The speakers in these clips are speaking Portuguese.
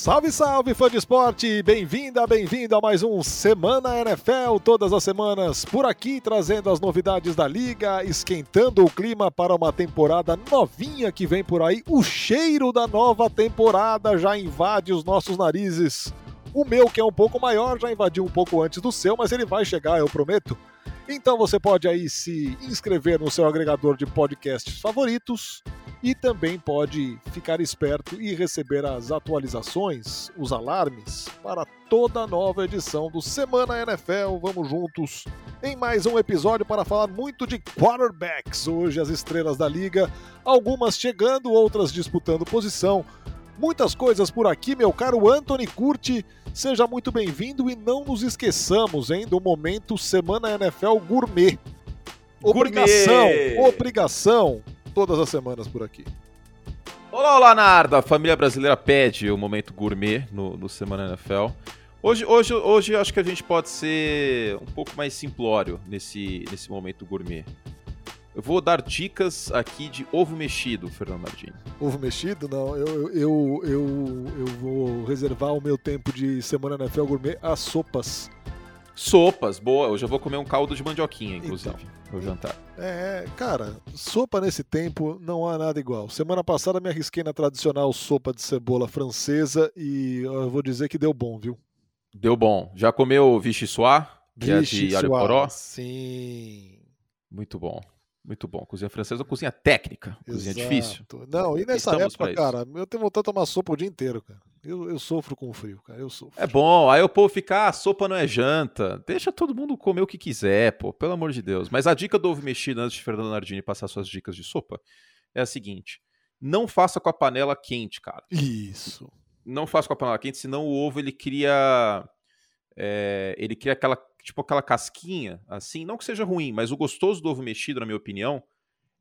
Salve, salve, fã de esporte! Bem-vinda, bem-vindo a mais um Semana NFL, todas as semanas por aqui, trazendo as novidades da liga, esquentando o clima para uma temporada novinha que vem por aí. O cheiro da nova temporada já invade os nossos narizes. O meu, que é um pouco maior, já invadiu um pouco antes do seu, mas ele vai chegar, eu prometo. Então você pode aí se inscrever no seu agregador de podcasts favoritos e também pode ficar esperto e receber as atualizações, os alarmes para toda nova edição do Semana NFL. Vamos juntos em mais um episódio para falar muito de quarterbacks. Hoje as estrelas da liga, algumas chegando, outras disputando posição. Muitas coisas por aqui, meu caro Anthony Curti. Seja muito bem-vindo e não nos esqueçamos, hein, do momento Semana NFL Gourmet. Obrigação, Gourmet. obrigação, todas as semanas por aqui. Olá, olá, Narda! A família brasileira pede o momento gourmet no, no Semana NFL. Hoje, hoje, hoje acho que a gente pode ser um pouco mais simplório nesse, nesse momento gourmet. Eu vou dar dicas aqui de ovo mexido, Fernando Nardini. Ovo mexido? Não, eu, eu, eu, eu vou reservar o meu tempo de Semana NFL Gourmet a sopas. Sopas, boa. Hoje eu vou comer um caldo de mandioquinha, inclusive, no jantar. É, cara, sopa nesse tempo não há nada igual. Semana passada me arrisquei na tradicional sopa de cebola francesa e eu vou dizer que deu bom, viu? Deu bom. Já comeu vichyssoise, que é de alho poró? Sim. Muito bom. Muito bom. Cozinha francesa, cozinha técnica. Cozinha exato. difícil. Não, e nessa Estamos época, cara, eu tenho vontade de tomar sopa o dia inteiro, cara. Eu, eu sofro com o frio, cara. Eu sofro. É bom, aí o povo fica, ah, sopa não é janta. Deixa todo mundo comer o que quiser, pô, pelo amor de Deus. Mas a dica do ovo mexido, antes de Fernando Nardini passar suas dicas de sopa, é a seguinte: não faça com a panela quente, cara. Isso. Não faça com a panela quente, senão o ovo ele cria. é, ele cria aquela, tipo, aquela casquinha, assim. Não que seja ruim, mas o gostoso do ovo mexido, na minha opinião,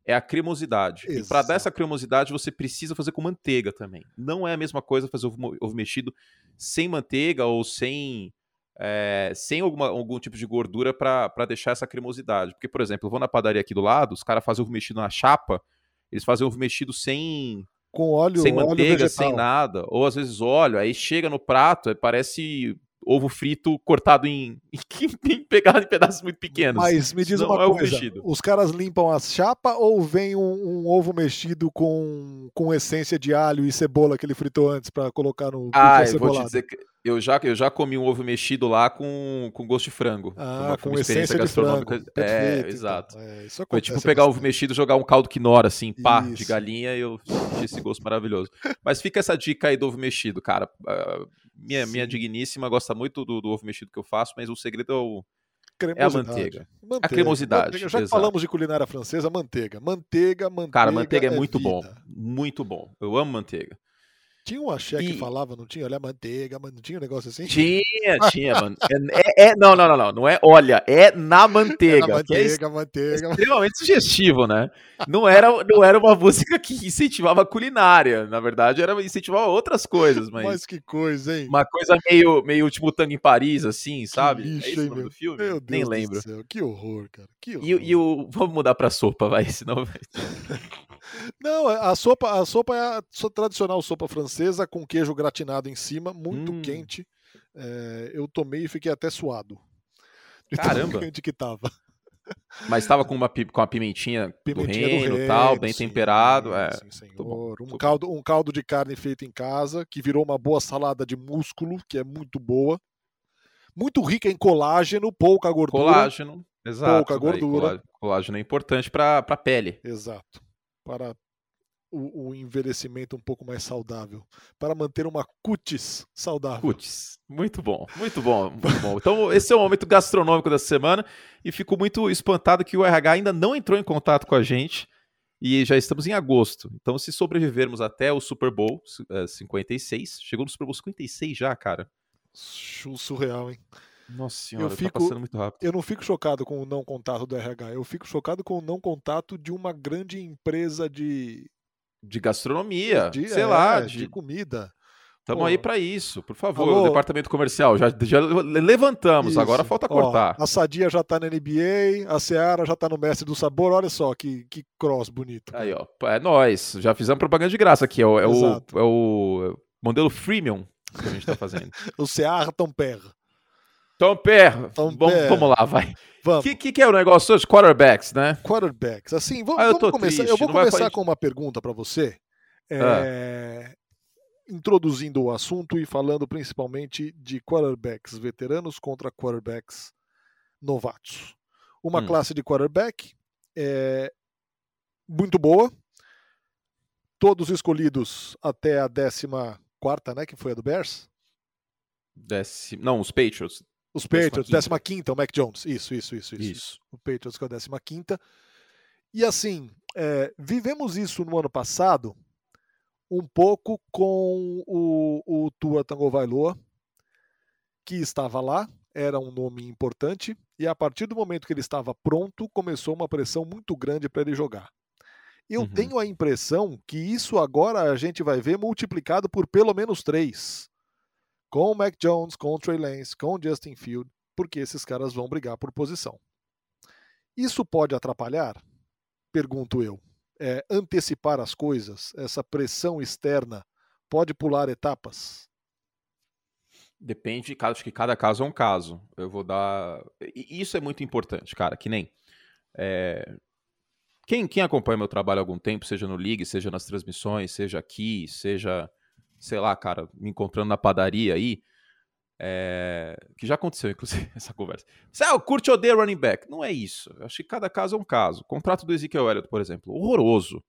é a cremosidade. E para dar essa cremosidade, você precisa fazer com manteiga também. Não é a mesma coisa fazer ovo, ovo mexido sem manteiga ou sem é, sem alguma, algum tipo de gordura para deixar essa cremosidade. Porque, por exemplo, eu vou na padaria aqui do lado, os caras fazem ovo mexido na chapa, eles fazem ovo mexido sem, Com óleo, sem óleo manteiga, vegetal. sem nada, ou às vezes óleo, aí chega no prato, parece ovo frito cortado em, em, pegado em pedaços muito pequenos. Mas me diz uma é ovo coisa, mexido. os caras limpam a chapa ou vem um, um ovo mexido com, com essência de alho e cebola que ele fritou antes pra colocar no Ah, eu vou te dizer que eu já, eu já comi um ovo mexido lá com, com gosto de frango. Ah, com essência de frango. gastronômica. Perfeito, É, então. exato. É, isso Foi tipo pegar ovo bastante. mexido e jogar um caldo quinora, assim, pá, de Isso. galinha, e eu senti esse gosto maravilhoso. Mas fica essa dica aí do ovo mexido, cara. Minha, minha Sim. digníssima gosta muito do, do ovo mexido que eu faço, mas o segredo é o. Cremosidade. manteiga. Manteiga, cremosidade, manteiga. Já falamos de culinária francesa, manteiga. Manteiga, manteiga. Cara, manteiga é é muito vida. bom. Muito bom. Eu amo manteiga. Tinha um axé que E- falava, não tinha? Olha, manteiga, não tinha um negócio assim? Tinha, tinha, mano. É, é- é- não, não, não, não. Não é olha, é na manteiga. Era que é manteiga, manteiga. extremamente sugestivo, né? Não era, não era uma música que incentivava a culinária. Na verdade, era incentivava outras coisas, mas. Mas que coisa, hein? Uma coisa meio, meio último tango em Paris, assim, sabe? lixo, é isso o hein, nome meu? filme? Meu Deus Nem do lembro. céu, que horror, cara. Que horror. E, e o. Vamos mudar pra sopa, vai, senão. Não, a sopa, a sopa é a tradicional sopa francesa com queijo gratinado em cima, muito Hum. quente. É, eu tomei e fiquei até suado. De Caramba. quente que tava. Mas tava com uma, com uma pimentinha, Pimentinha do reino e tal, bem sim, temperado. É. sim, senhor. bom, um, caldo, um caldo de carne feito em casa, que virou uma boa salada de músculo, que é muito boa. Muito rica em colágeno, pouca gordura. Colágeno. Exato. Pouca gordura. colá- Colágeno é importante pra, pra pele. Exato. Para o, o envelhecimento um pouco mais saudável. Para manter uma cutis saudável. Putz, muito bom, muito bom, muito bom. Então, esse é o momento gastronômico dessa semana e fico muito espantado que o RH ainda não entrou em contato com a gente e já estamos em agosto. Então, se sobrevivermos até o Super Bowl eh, 56, chegou no Super Bowl 56 já, cara. Su- Surreal, hein? Nossa senhora, fico- tá passando muito rápido. Eu não fico chocado com o não contato do RH, eu fico chocado com o não contato de uma grande empresa de. De gastronomia, de sei é, lá, de de, comida. Estamos aí pra isso, por favor, Alô? o departamento comercial. Já, já levantamos, agora Isso. falta Ó, cortar. a Sadia já tá na NBA, a Seara já tá no Mestre do Sabor, olha só que, que cross bonito. Aí, ó, é nós. Já fizemos propaganda de graça aqui. É o, é o, é o modelo freemium que a gente está fazendo. o Sear Tomper. Tomper. Tom Bom, vamos lá, vai. O que, que, que, é o negócio hoje? Quarterbacks, né? Quarterbacks. Assim, vamos, ah, vamos começar. Triste, eu vou começar com uma pergunta para você. É, ah. Introduzindo o assunto e falando principalmente de quarterbacks veteranos contra quarterbacks novatos. Uma hum. classe de quarterback é, muito boa. Todos escolhidos até a 14, né? Que foi a do Bears. Décimo, não, os Patriots. Os Patriots, 15, o Mac Jones. Isso, isso, isso, isso. isso. O Patriots que é a 15. E assim, é, vivemos isso no ano passado um pouco com o, o Tua Tagovailoa, que estava lá, era um nome importante, e a partir do momento que ele estava pronto, começou uma pressão muito grande para ele jogar. Eu uhum. tenho a impressão que isso agora a gente vai ver multiplicado por pelo menos três. Com o Mac Jones, com o Trey Lance, com o Justin Field, porque esses caras vão brigar por posição. Isso pode atrapalhar? Pergunto eu. É, antecipar as coisas, essa pressão externa, pode pular etapas? Depende, acho que cada caso é um caso. Eu vou dar. E isso é muito importante, cara, que nem. É... Quem, quem acompanha meu trabalho há algum tempo, seja no League, seja nas transmissões, seja aqui, seja, sei lá, cara, me encontrando na padaria aí, é... que já aconteceu, inclusive, essa conversa. Você ah, curte ou odeia running back? Não é isso. Eu acho que cada caso é um caso. Contrato do Ezekiel Elliott, por exemplo, horroroso.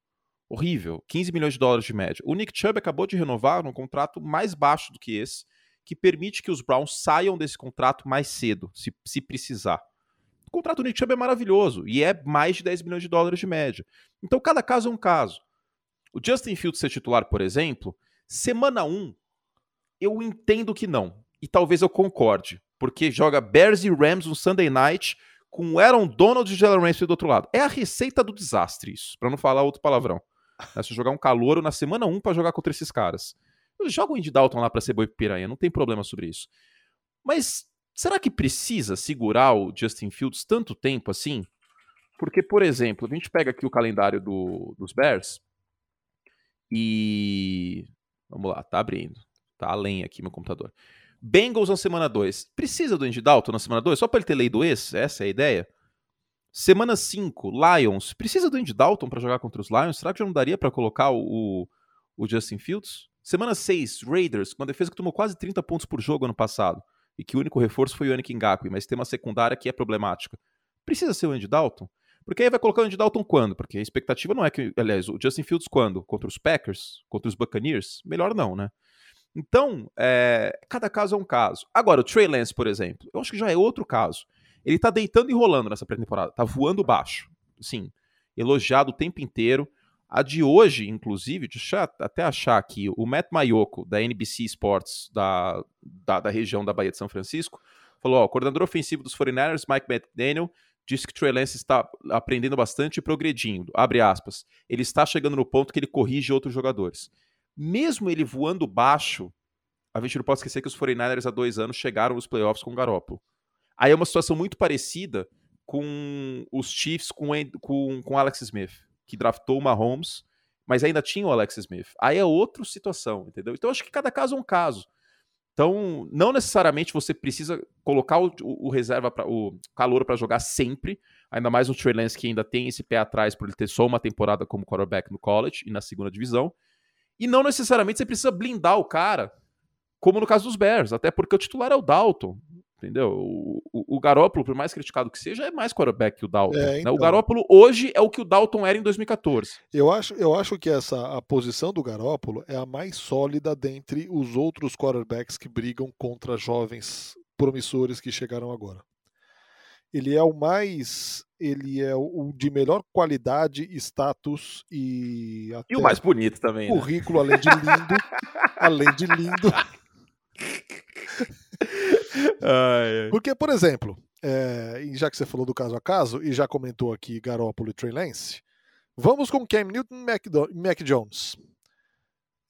Horrível. 15 milhões de dólares de média. O Nick Chubb acabou de renovar num contrato mais baixo do que esse, que permite que os Browns saiam desse contrato mais cedo, se, se precisar. O contrato do Nick Chubb é maravilhoso e é mais de 10 milhões de dólares de média. Então, cada caso é um caso. O Justin Fields ser titular, por exemplo, semana 1, eu entendo que não. E talvez eu concorde. Porque joga Bears e Rams no Sunday Night com Aaron Donald e Jalen Ramsey do outro lado. É a receita do desastre isso, para não falar outro palavrão. É se jogar um calouro na semana 1 para jogar contra esses caras. Joga o Indy Dalton lá para ser boi piranha, não tem problema sobre isso. Mas Será que precisa segurar o Justin Fields tanto tempo assim? Porque, por exemplo, a gente pega aqui o calendário do, dos Bears e. Vamos lá, tá abrindo. Tá além aqui meu computador. Bengals na semana 2. Precisa do Andy Dalton na semana 2? Só para ele ter lei do ex? Essa é a ideia? Semana 5, Lions. Precisa do Andy Dalton para jogar contra os Lions? Será que já não daria para colocar o, o Justin Fields? Semana 6, Raiders, com uma defesa que tomou quase 30 pontos por jogo ano passado e que o único reforço foi o Yannick Ngakwe, mas tem uma secundária que é problemática. Precisa ser o Andy Dalton? Porque aí vai colocar o Andy Dalton quando? Porque a expectativa não é que, aliás, o Justin Fields quando? Contra os Packers? Contra os Buccaneers? Melhor não, né? Então, é, cada caso é um caso. Agora, o Trey Lance, por exemplo, eu acho que já é outro caso. Ele tá deitando e rolando nessa pré-temporada, tá voando baixo. Sim, elogiado o tempo inteiro. A de hoje, inclusive, deixa eu até achar aqui, o Matt Mayoko, da NBC Sports, da, da, da região da Bahia de São Francisco, falou: ó, o coordenador ofensivo dos 49ers, Mike McDaniel, disse que Trey Lance está aprendendo bastante e progredindo. Abre aspas. Ele está chegando no ponto que ele corrige outros jogadores. Mesmo ele voando baixo, a gente não pode esquecer que os 49ers há dois anos chegaram nos playoffs com o Garoppolo. Aí é uma situação muito parecida com os Chiefs com, com, com Alex Smith que draftou o Mahomes, mas ainda tinha o Alex Smith. Aí é outra situação, entendeu? Então acho que cada caso é um caso. Então, não necessariamente você precisa colocar o, o, reserva para o calor para jogar sempre, ainda mais o Trey Lance que ainda tem esse pé atrás por ele ter só uma temporada como quarterback no college e na segunda divisão. E não necessariamente você precisa blindar o cara, como no caso dos Bears, até porque o titular é o Dalton. Entendeu? O, o, o Garópolo, por mais criticado que seja, é mais quarterback que o Dalton. É, então. né? O então. Garópolo hoje é o que o Dalton era em 2014. Eu acho, eu acho que essa a posição do Garópolo é a mais sólida dentre os outros quarterbacks que brigam contra jovens promissores que chegaram agora. Ele é o mais. Ele é o de melhor qualidade, status e. e o mais bonito também. Né? Currículo, né? além de lindo. além de lindo. ai, ai. Porque, por exemplo, é, já que você falou do caso a caso e já comentou aqui Garoppolo e Trey Lance, vamos com Cam Newton e Mac Jones.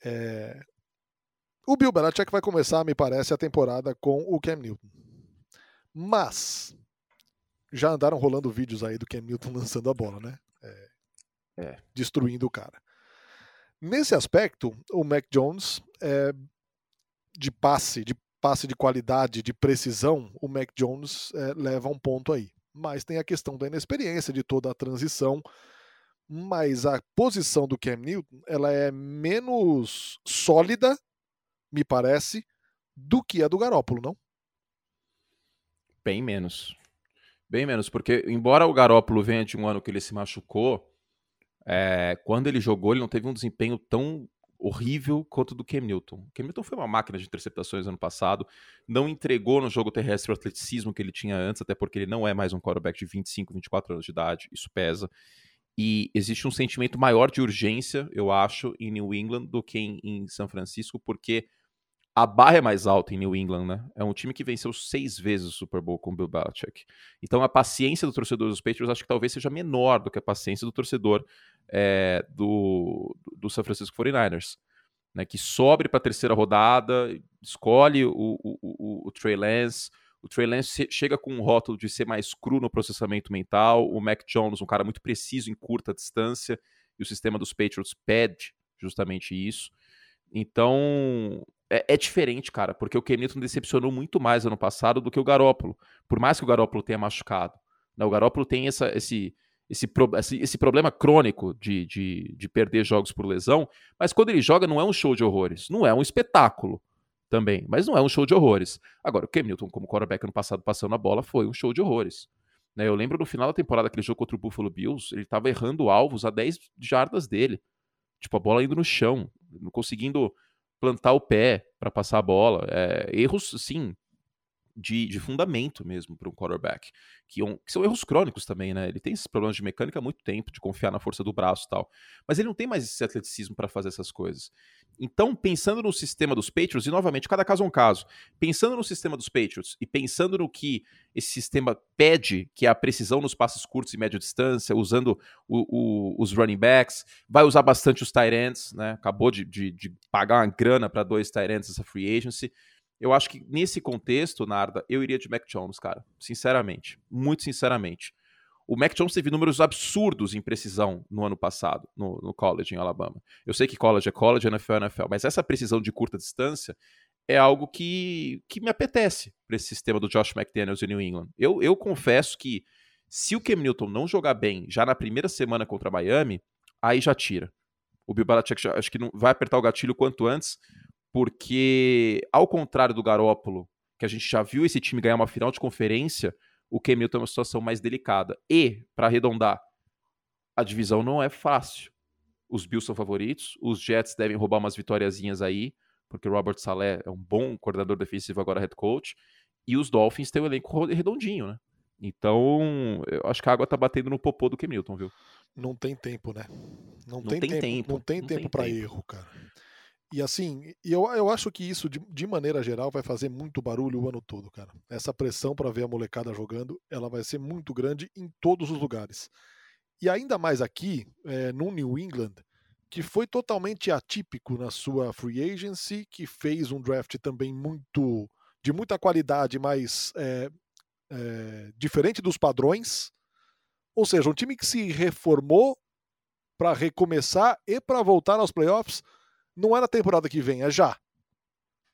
É, o Bill Belichick vai começar, me parece, a temporada com o Cam Newton. Mas já andaram rolando vídeos aí do Cam Newton lançando a bola, né? É, é. Destruindo o cara. Nesse aspecto, o Mac Jones é, de passe, de passe de qualidade, de precisão, o Mac Jones é, leva um ponto aí. Mas tem a questão da inexperiência, de toda a transição. Mas a posição do Cam Newton ela é menos sólida, me parece, do que a do Garópolo, não? Bem menos. Bem menos, porque embora o Garópolo venha de um ano que ele se machucou, é, quando ele jogou, ele não teve um desempenho tão horrível quanto do Cam Newton. Cam Newton foi uma máquina de interceptações ano passado, não entregou no jogo terrestre o atleticismo que ele tinha antes, até porque ele não é mais um quarterback de 25, 24 anos de idade, isso pesa. E existe um sentimento maior de urgência, eu acho, em New England do que em, em São Francisco, porque a barra é mais alta em New England, né? É um time que venceu seis vezes o Super Bowl com o Bill Belichick. Então a paciência do torcedor dos Patriots acho que talvez seja menor do que a paciência do torcedor é, do, do San Francisco 49ers. Né, que sobe para a terceira rodada, escolhe o, o, o, o Trey Lance. O Trey Lance chega com um rótulo de ser mais cru no processamento mental. O Mac Jones, um cara muito preciso em curta distância. E o sistema dos Patriots pede justamente isso. Então, é, é, diferente, cara, porque o Newton decepcionou muito mais ano passado do que o Garópolo. Por mais que o Garópolo tenha machucado. Né? O Garópolo tem essa, esse, esse, esse, esse problema crônico de, de, de perder jogos por lesão, mas quando ele joga não é um show de horrores, não é um espetáculo também, mas não é um show de horrores. Agora, o Cam Newton, como quarterback ano passado passando a bola, foi um show de horrores. Né? Eu lembro no final da temporada, aquele jogo contra o Buffalo Bills, ele estava errando alvos a 10 jardas dele. Tipo, a bola indo no chão, não conseguindo plantar o pé para passar a bola. É, erros, sim, de, de fundamento mesmo para um quarterback, que, um, que, são erros crônicos também, né? Ele tem esses problemas de mecânica há muito tempo, de confiar na força do braço e tal, mas ele não tem mais esse atleticismo para fazer essas coisas. Então, pensando no sistema dos Patriots, e novamente, cada caso é um caso, pensando no sistema dos Patriots e pensando no que esse sistema pede, que é a precisão nos passes curtos e média distância, usando o, o, os running backs, vai usar bastante os tight ends, né? Acabou de, de, de pagar uma grana para dois tight ends essa free agency. Eu acho que nesse contexto, Narda, eu iria de Mac Jones, cara. Sinceramente. Muito sinceramente. O Mac Jones teve números absurdos em precisão no ano passado, no, no college em Alabama. Eu sei que college é college, NFL é NFL, mas essa precisão de curta distância é algo que, que me apetece para esse sistema do Josh McDaniels em New England. Eu, eu confesso que se o Cam Newton não jogar bem já na primeira semana contra Miami, aí já tira. O Bill Belichick acho que não vai apertar o gatilho quanto antes, porque, ao contrário do Garópolo, que a gente já viu esse time ganhar uma final de conferência, o Newton é uma situação mais delicada. E, para arredondar, a divisão não é fácil. Os Bills são favoritos, os Jets devem roubar umas vitóriazinhas aí, porque o Robert Saleh é um bom coordenador defensivo, agora head coach, e os Dolphins têm o um elenco redondinho, né? Então, eu acho que a água tá batendo no popô do Newton, viu? Não tem tempo, né? Não, não tem, tem, tempo, tempo. Não tem não tempo para erro, cara. E assim, eu, eu acho que isso, de, de, maneira geral, vai fazer muito barulho o ano todo, cara. Essa pressão para ver a molecada jogando, ela vai ser muito grande em todos os lugares. E ainda mais aqui, é, no New England, que foi totalmente atípico na sua free agency, que fez um draft também muito de muita qualidade, mas é, é, diferente dos padrões. Ou seja, um time que se reformou para recomeçar e para voltar aos playoffs não é na temporada que vem, é já.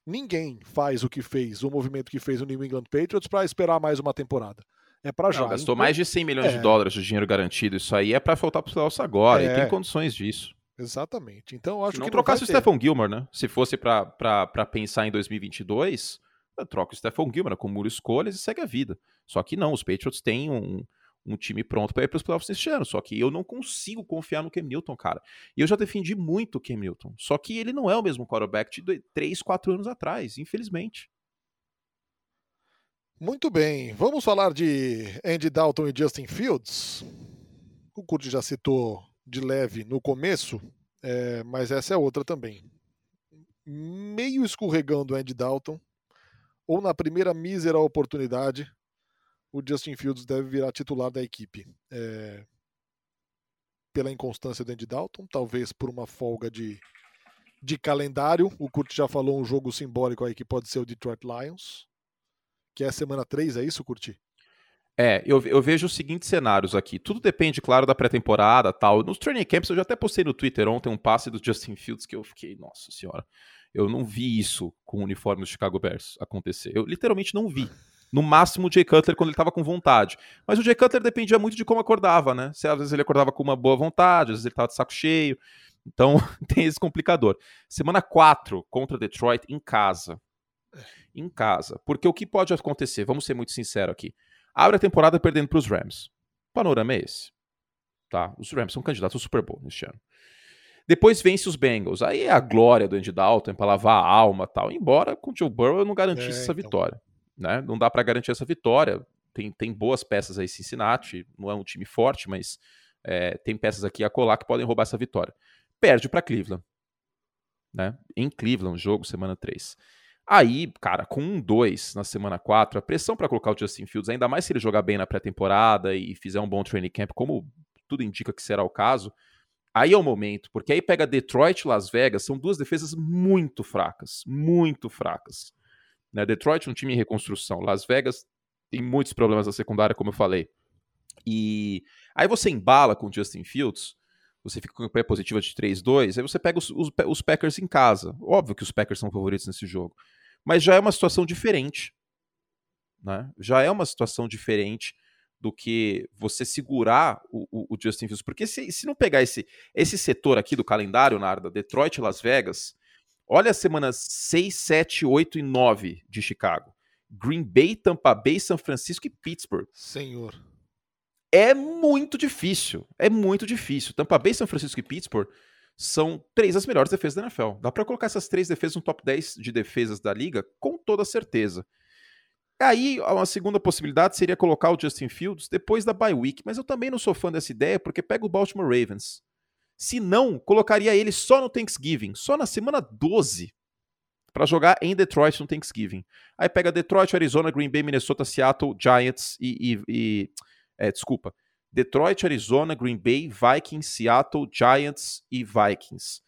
Ninguém faz o que fez, o movimento que fez o New England Patriots para esperar mais uma temporada. É para já. Não, gastou então, mais de 100 milhões é... de dólares de dinheiro garantido. Isso aí é para faltar para os playoffs agora. É... E tem condições disso. Exatamente. Então, acho Se não que trocasse o Stephon Gilmore, né? Se fosse para pensar em 2022, troca o Stephon Gilmore, acumula escolhas e segue a vida. Só que não, os Patriots têm um, um time pronto para ir para os playoffs este ano. Só que eu não consigo confiar no Cam Newton, cara. E eu já defendi muito o Cam Newton. Só que ele não é o mesmo quarterback de 3, 4 anos atrás, infelizmente. Muito bem. Vamos falar de Andy Dalton e Justin Fields. O Kurt já citou de leve no começo, é, mas essa é outra também. Meio escorregando o Andy Dalton, ou na primeira mísera oportunidade, o Justin Fields deve virar titular da equipe. É, pela inconstância do Andy Dalton, talvez por uma folga de, de calendário. O Kurt já falou um jogo simbólico aí que pode ser o Detroit Lions, que é a semana 3, é isso, Curti? É, eu, eu, vejo os seguintes cenários aqui. Tudo depende, claro, da pré-temporada tal. Nos training camps, eu já até postei no Twitter ontem um passe do Justin Fields que eu fiquei, nossa senhora. Eu não vi isso com o uniforme do Chicago Bears acontecer. Eu literalmente não vi. No máximo o Jay Cutler quando ele estava com vontade. Mas o Jay Cutler dependia muito de como acordava, né? Se às vezes ele acordava com uma boa vontade, às vezes ele estava de saco cheio. Então tem esse complicador. Semana 4 contra Detroit em casa. Em casa. Porque o que pode acontecer? Vamos ser muito sinceros aqui. Abre a temporada perdendo para os Rams. O panorama é esse. Tá? Os Rams são candidatos ao Super Bowl neste ano. Depois vence os Bengals. Aí é a glória do Andy Dalton para lavar a alma tal. Embora com o Joe Burrow eu não garantisse é, essa então. vitória. Né? Não dá para garantir essa vitória. Tem, tem boas peças aí Cincinnati. Não é um time forte, mas é, tem peças aqui a colar que podem roubar essa vitória. Perde para Cleveland. Né? Em Cleveland, jogo semana 3. Aí, cara, com um 2 na semana 4, a pressão para colocar o Justin Fields, ainda mais se ele jogar bem na pré-temporada e fizer um bom training camp, como tudo indica que será o caso, Aí é o momento, porque aí pega Detroit e Las Vegas, são duas defesas muito fracas, muito fracas. Né? Detroit é um time em reconstrução, Las Vegas tem muitos problemas na secundária, como eu falei. E aí você embala com o Justin Fields, você fica com pré-positiva de 3-2, aí você pega os, os, os Packers em casa. Óbvio que os Packers são favoritos nesse jogo, mas já é uma situação diferente. Né? Já é uma situação diferente do que você segurar o, o, o Justin Fields. Porque se, se não pegar esse, esse setor aqui do calendário, Narda, Detroit e Las Vegas, olha as semanas 6, 7, 8 e 9 de Chicago. Green Bay, Tampa Bay, São Francisco e Pittsburgh. Senhor. É muito difícil. É muito difícil. Tampa Bay, São Francisco e Pittsburgh são três das melhores defesas da NFL. Dá para colocar essas três defesas no top 10 de defesas da liga com toda certeza. Aí, uma segunda possibilidade seria colocar o Justin Fields depois da bye week, mas eu também não sou fã dessa ideia porque pega o Baltimore Ravens. Se não, colocaria ele só no Thanksgiving, só na semana 12, para jogar em Detroit no Thanksgiving. Aí pega Detroit, Arizona, Green Bay, Minnesota, Seattle, Giants e. e, e é, desculpa. Detroit, Arizona, Green Bay, Vikings, Seattle, Giants e Vikings.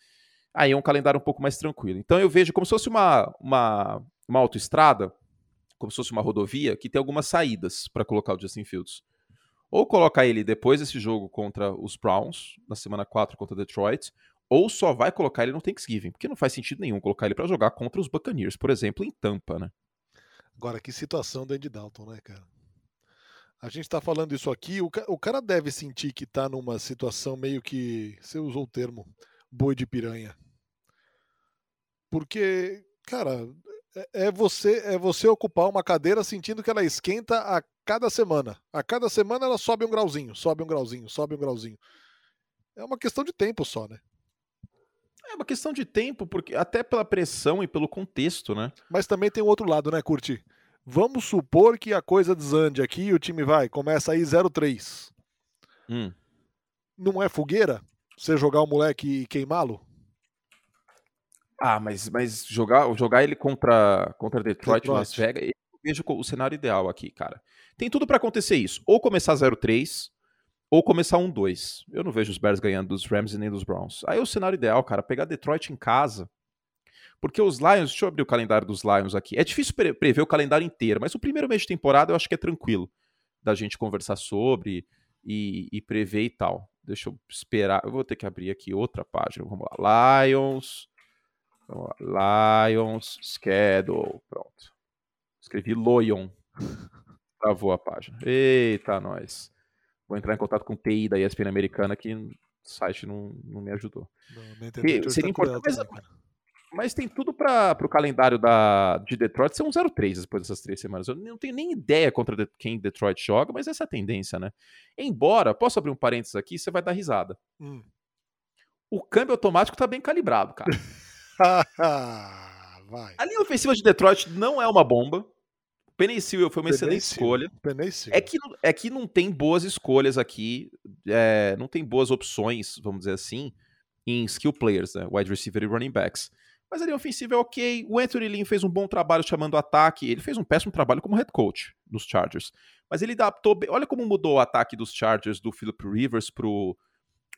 Aí é um calendário um pouco mais tranquilo. Então eu vejo como se fosse uma, uma, uma autoestrada como se fosse uma rodovia, que tem algumas saídas para colocar o Justin Fields. Ou colocar ele depois desse jogo contra os Browns, na semana 4 contra Detroit, ou só vai colocar ele no Thanksgiving, porque não faz sentido nenhum colocar ele para jogar contra os Buccaneers, por exemplo, em Tampa, né? Agora, que situação do Andy Dalton, né, cara? A gente tá falando isso aqui, o, o cara deve sentir que tá numa situação meio que, você usou o termo, boi de piranha. Porque, cara, é, é você é você ocupar uma cadeira sentindo que ela esquenta a cada semana. A cada semana ela sobe um grauzinho, sobe um grauzinho, sobe um grauzinho. É uma questão de tempo só, né? É uma questão de tempo, porque até pela pressão e pelo contexto, né? Mas também tem o outro lado, né, Curti? Vamos supor que a coisa desande aqui e o time vai, começa aí 0-3. Hum. Não é fogueira? Você jogar o moleque e queimá-lo? Ah, mas, mas jogar, jogar ele contra, contra Detroit, Detroit. Las Vegas, eu vejo o cenário ideal aqui, cara. Tem tudo para acontecer isso. Ou começar 0-3, ou começar 1-2. Eu não vejo os Bears ganhando dos Rams e nem dos Browns. Aí é o cenário ideal, cara, pegar Detroit em casa. Porque os Lions, deixa eu abrir o calendário dos Lions aqui. É difícil pre prever o calendário inteiro, mas o primeiro mês de temporada eu acho que é tranquilo da gente conversar sobre e, e prever e tal. Deixa eu esperar. Eu vou ter que abrir aqui outra página. Vamos lá. Lions. Lions Schedule. Pronto. Escrevi Loyon. Travou a página. Eita, nós. Vou entrar em contato com o TI da ESPN americana que o site não, não me ajudou. Não, seria tá importante, mas, mas, tem tudo para o calendário da, de Detroit ser um 0-3 depois dessas três semanas. Eu não tenho nem ideia contra quem Detroit joga, mas essa é a tendência, né? Embora, posso abrir um parênteses aqui, você vai dar risada. Hum. O câmbio automático tá bem calibrado, cara. Vai. A linha ofensiva de Detroit não é uma bomba. Penny Sewell foi uma excelente escolha. É que, é que não tem boas escolhas aqui, é, não tem boas opções, vamos dizer assim, em skill players, né? wide receiver e running backs. Mas a linha ofensiva é ok. O Anthony Lynn fez um bom trabalho chamando o ataque. Ele fez um péssimo trabalho como head coach nos Chargers. Mas ele adaptou bem. Olha como mudou o ataque dos Chargers do Philip Rivers pro,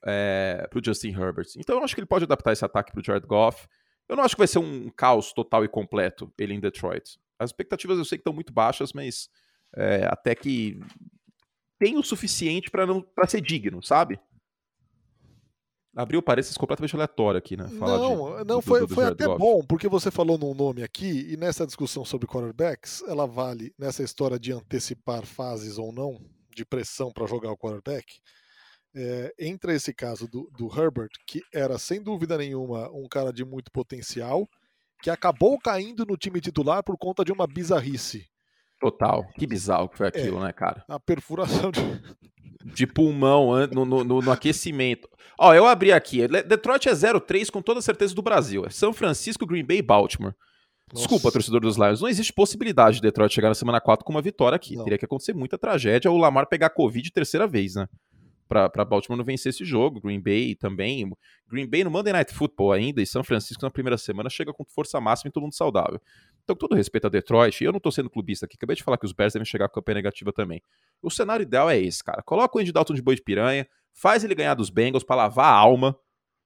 é, pro Justin Herbert. Então eu acho que ele pode adaptar esse ataque pro Jared Goff. Eu não acho que vai ser um caos total e completo ele em Detroit. As expectativas eu sei que estão muito baixas, mas é, até que tem o suficiente para não para ser digno, sabe? Abriu parênteses completamente aleatório aqui, né? Falar não, de, não do, foi, do, do foi até bom, porque você falou num nome aqui, e nessa discussão sobre quarterbacks, ela vale nessa história de antecipar fases ou não, de pressão para jogar o quarterback. É, entra esse caso do, do Herbert, que era sem dúvida nenhuma um cara de muito potencial, que acabou caindo no time titular por conta de uma bizarrice. Total. Que bizarro que foi é, aquilo, é, né, cara? A perfuração de. De pulmão no, no, no, no aquecimento. Ó, eu abri aqui. Detroit é 0-3 com toda certeza do Brasil. É São Francisco, Green Bay e Baltimore. Nossa. Desculpa, torcedor dos Lions. Não existe possibilidade de Detroit chegar na semana 4 com uma vitória aqui. Não. Teria que acontecer muita tragédia. O Lamar pegar Covid terceira vez, né? Para Baltimore não vencer esse jogo. Green Bay também. Green Bay no Monday Night Football ainda e São Francisco na primeira semana chega com força máxima e todo mundo saudável. Então, com todo respeito a Detroit, eu não tô sendo clubista aqui, acabei de falar que os Bears devem chegar com campanha negativa também. O cenário ideal é esse, cara. Coloca o Andy Dalton de boi de piranha, faz ele ganhar dos Bengals para lavar a alma.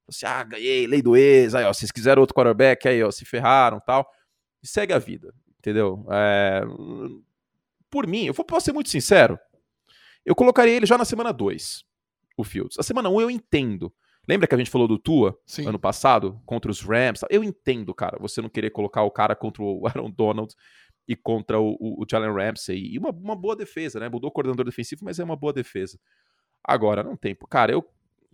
Você, ah, ganhei, lei do ex, aí, ó, vocês quiseram outro quarterback, aí, ó, se ferraram tal. E segue a vida, entendeu? É... Por mim, eu vou ser muito sincero, eu colocaria ele já na semana 2 o Fields. A semana 1 eu entendo. Lembra que a gente falou do Tua Sim. ano passado contra os Rams? Eu entendo, cara, você não querer colocar o cara contra o Aaron Donald e contra o, o, o Jalen Ramsey. E uma, uma boa defesa, né? Mudou o coordenador defensivo, mas é uma boa defesa. Agora, não tem. Cara, eu,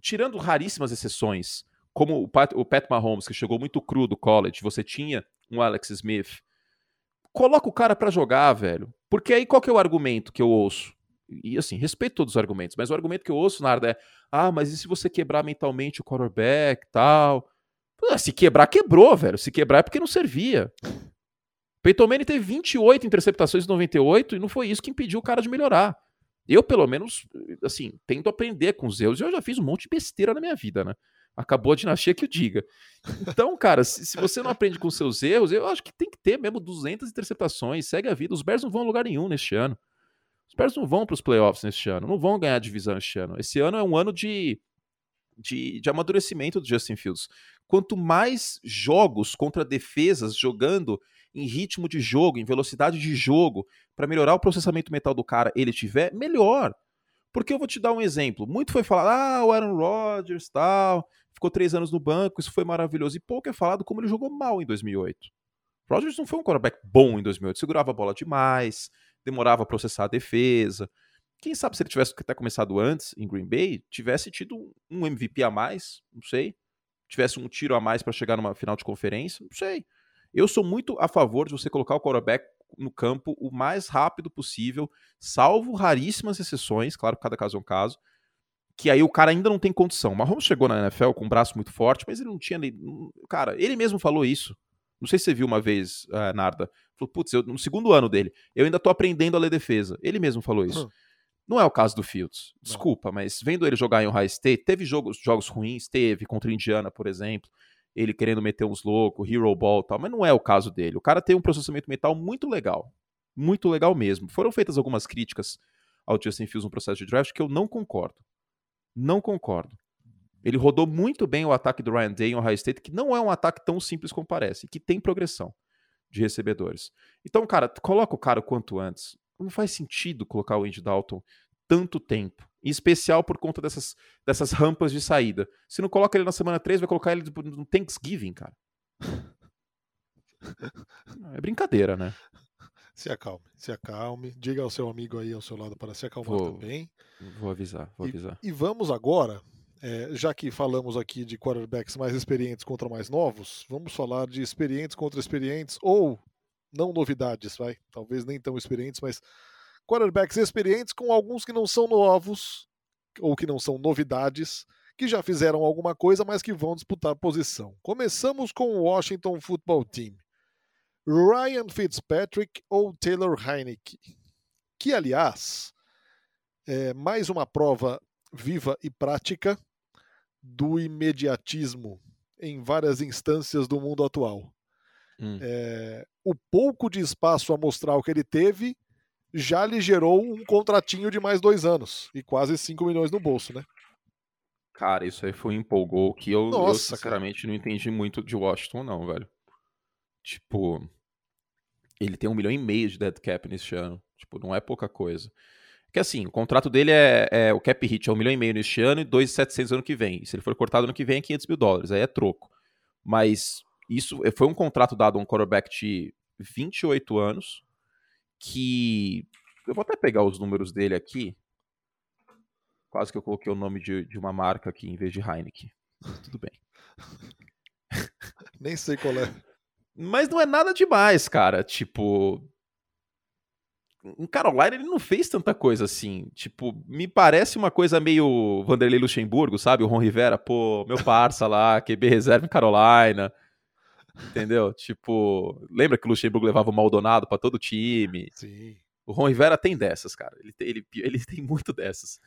tirando raríssimas exceções, como o Pat, o Pat Mahomes, que chegou muito cru do college, você tinha um Alex Smith. Coloca o cara para jogar, velho. Porque aí qual que é o argumento que eu ouço? E assim, respeito todos os argumentos, mas o argumento que eu ouço, Narda, é: ah, mas e se você quebrar mentalmente o quarterback tal? Se quebrar, quebrou, velho. Se quebrar é porque não servia. Peyton Manning teve 28 interceptações em 98 e não foi isso que impediu o cara de melhorar. Eu, pelo menos, assim, tento aprender com os erros. Eu já fiz um monte de besteira na minha vida, né? Acabou a dinastia que o diga. Então, cara, se, se, você não aprende com seus erros, eu acho que tem que ter mesmo 200 interceptações. Segue a vida. Os Bears não vão a lugar nenhum neste ano. Os Bears não vão para os playoffs neste ano, não vão ganhar divisão este ano. Esse ano é um ano de, de, de amadurecimento do Justin Fields. Quanto mais jogos contra defesas jogando em ritmo de jogo, em velocidade de jogo, para melhorar o processamento mental do cara ele tiver, melhor. Porque eu vou te dar um exemplo. Muito foi falado, ah, o Aaron Rodgers, tal, ficou três anos no banco, isso foi maravilhoso. E pouco é falado como ele jogou mal em 2008. Rodgers não foi um quarterback bom em 2008, segurava a bola demais, demorava a processar a defesa. Quem sabe se ele tivesse até começado antes em Green Bay, tivesse tido um MVP a mais, não sei. Tivesse um tiro a mais para chegar numa final de conferência, não sei. Eu sou muito a favor de você colocar o quarterback no campo o mais rápido possível, salvo raríssimas exceções, claro, cada caso é um caso, que aí o cara ainda não tem condição. Mahomes chegou na NFL com um braço muito forte, mas ele não tinha. Cara, ele mesmo falou isso. Não sei se você viu uma vez, uh, Narda. Falou, putz, eu, no segundo ano dele, eu ainda tô aprendendo a ler defesa. Ele mesmo falou isso. Uhum. Não é o caso do Fields. Desculpa, não. mas vendo ele jogar em Ohio State, teve jogos, jogos ruins, teve, contra Indiana, por exemplo. Ele querendo meter uns loucos, hero ball e tal, mas não é o caso dele. O cara tem um processamento mental muito legal. Muito legal mesmo. Foram feitas algumas críticas ao Justin Fields no processo de draft que eu não concordo. Não concordo. Ele rodou muito bem o ataque do Ryan Day em Ohio State, que não é um ataque tão simples como parece, que tem progressão de recebedores. Então, cara, coloca o cara o quanto antes. Não faz sentido colocar o Andy Dalton tanto tempo. Em especial por conta dessas, dessas rampas de saída. Se não coloca ele na semana 3, vai colocar ele no Thanksgiving, cara. É brincadeira, né? Se acalme, se acalme. Diga ao seu amigo aí ao seu lado para se acalmar vou, também. Vou avisar, vou avisar. E, e vamos agora é, já que falamos aqui de quarterbacks mais experientes contra mais novos, vamos falar de experientes contra experientes, ou não novidades, vai? Talvez nem tão experientes, mas quarterbacks experientes com alguns que não são novos, ou que não são novidades, que já fizeram alguma coisa, mas que vão disputar posição. Começamos com o Washington Football Team. Ryan Fitzpatrick ou Taylor Heineke, que aliás é mais uma prova viva e prática do imediatismo em várias instâncias do mundo atual. Hum. É, o pouco de espaço amostral que ele teve já lhe gerou um contratinho de mais dois anos e quase 5 milhões no bolso, né? Cara, isso aí foi um empolgou que eu, Nossa, eu sinceramente cara. não entendi muito de Washington, não, velho. Tipo, ele tem um milhão e meio de dead cap nesse ano. Tipo, não é pouca coisa. Que assim, o contrato dele é, é o cap hit é um milhão e meio neste ano e 2,700 ano que vem. E se ele for cortado ano que vem é 500 mil dólares, aí é troco. Mas isso foi um contrato dado a um quarterback de 28 anos que eu vou até pegar os números dele aqui. Quase que eu coloquei o nome de, de uma marca aqui em vez de Heineken. Tudo bem. Nem sei qual é. Mas não é nada demais, cara. Tipo, em Carolina ele não fez tanta coisa assim. Tipo, me parece uma coisa meio Vanderlei Luxemburgo, sabe? O Ron Rivera, pô, meu parça lá, QB reserva em Carolina. Entendeu? Tipo, lembra que o Luxemburgo levava o Maldonado para todo o time? Sim. O Ron Rivera tem dessas, cara. Ele tem, ele, ele tem muito dessas.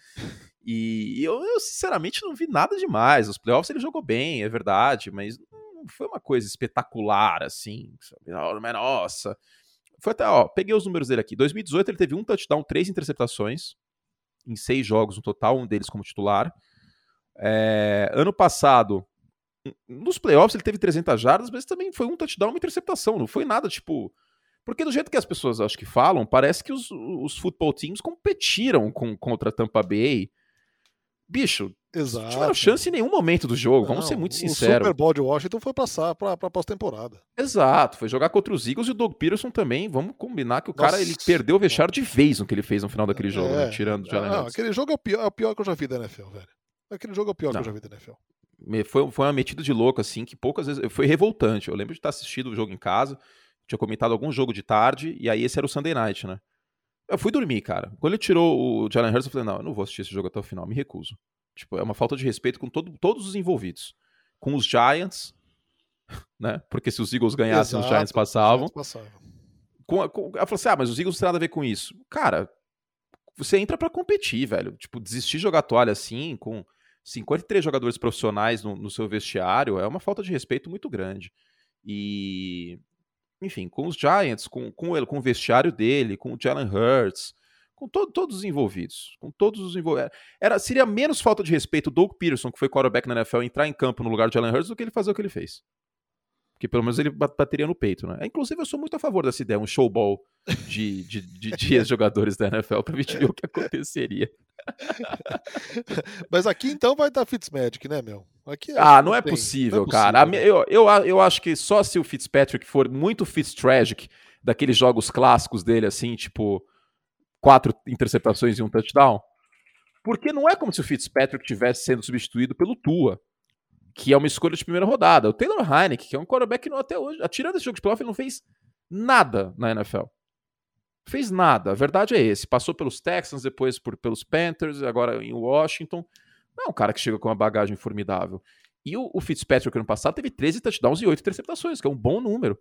E eu, eu, sinceramente, não vi nada demais. Os playoffs ele jogou bem, é verdade, mas não foi uma coisa espetacular, assim. Nossa. Foi até, ó, peguei os números dele aqui. 2018 ele teve um touchdown, três interceptações em seis jogos no total, um deles como titular. É, ano passado, nos playoffs ele teve 300 jardas, mas também foi um touchdown, uma interceptação. Não foi nada tipo. Porque do jeito que as pessoas acho que falam, parece que os, os football teams competiram com, contra Tampa Bay bicho, Exato. tiveram chance em nenhum momento do jogo, vamos ser muito sinceros. O Super Bowl de Washington foi passar para a pós-temporada. Exato, foi jogar contra os Eagles e o Doug Peterson também. Vamos combinar que o Nossa. cara ele perdeu o vestiário de vez no que ele fez no final daquele jogo, né, é. né? tirando o Jalen Não, aquele jogo é o, pior, é o pior que eu já vi da NFL, velho. Aquele jogo é o pior Não. que eu já vi da NFL. Foi, foi uma metida de louco, assim, que poucas vezes. Foi revoltante. Eu lembro de estar assistindo o jogo em casa, tinha comentado algum jogo de tarde, e aí esse era o Sunday night, né? Eu fui dormir, cara. Quando ele tirou o Jalen Hurts, eu falei, não, eu não vou assistir esse jogo até o final, me recuso. Tipo, é uma falta de respeito com todo, todos os envolvidos. Com os Giants, né? Porque se os Eagles ganhassem, Exato, os Giants passavam. Os Giants passavam. Com, com, ela falou assim: ah, mas os Eagles não tem nada a ver com isso. Cara, você entra para competir, velho. Tipo, desistir de jogar toalha assim, com 53 jogadores profissionais no, no seu vestiário, é uma falta de respeito muito grande. E, enfim, com os Giants, com, com ele, com o vestiário dele, com o Jalen Hurts, com to todos os envolvidos. Com todos os envolvidos. Era, seria menos falta de respeito o Doug Peterson, que foi quarterback na NFL, entrar em campo no lugar de Jalen Hurts do que ele fazer o que ele fez. Porque pelo menos ele bateria no peito, né? Inclusive, eu sou muito a favor dessa ideia, um showball de, de, de, de ex-jogadores da NFL pra gente ver o que aconteceria. Mas aqui então vai dar Fitzmagic, né, meu? Aqui, ah, não, é possível, não é possível, cara. Né? Eu, eu, eu acho que só se o Fitzpatrick for muito Fitztragic, daqueles jogos clássicos dele, assim, tipo quatro interceptações e um touchdown? Porque não é como se o Fitzpatrick tivesse sendo substituído pelo Tua, que é uma escolha de primeira rodada. O Taylor Heineck, que é um quarterback que não, até hoje, atirando esse jogo de playoff, ele não fez nada na NFL. Fez nada. A verdade é esse. Passou pelos Texans, depois por, pelos Panthers, agora em Washington. Não é um cara que chega com uma bagagem formidável. E o, o Fitzpatrick ano passado teve 13 touchdowns e 8 interceptações, que é um bom número.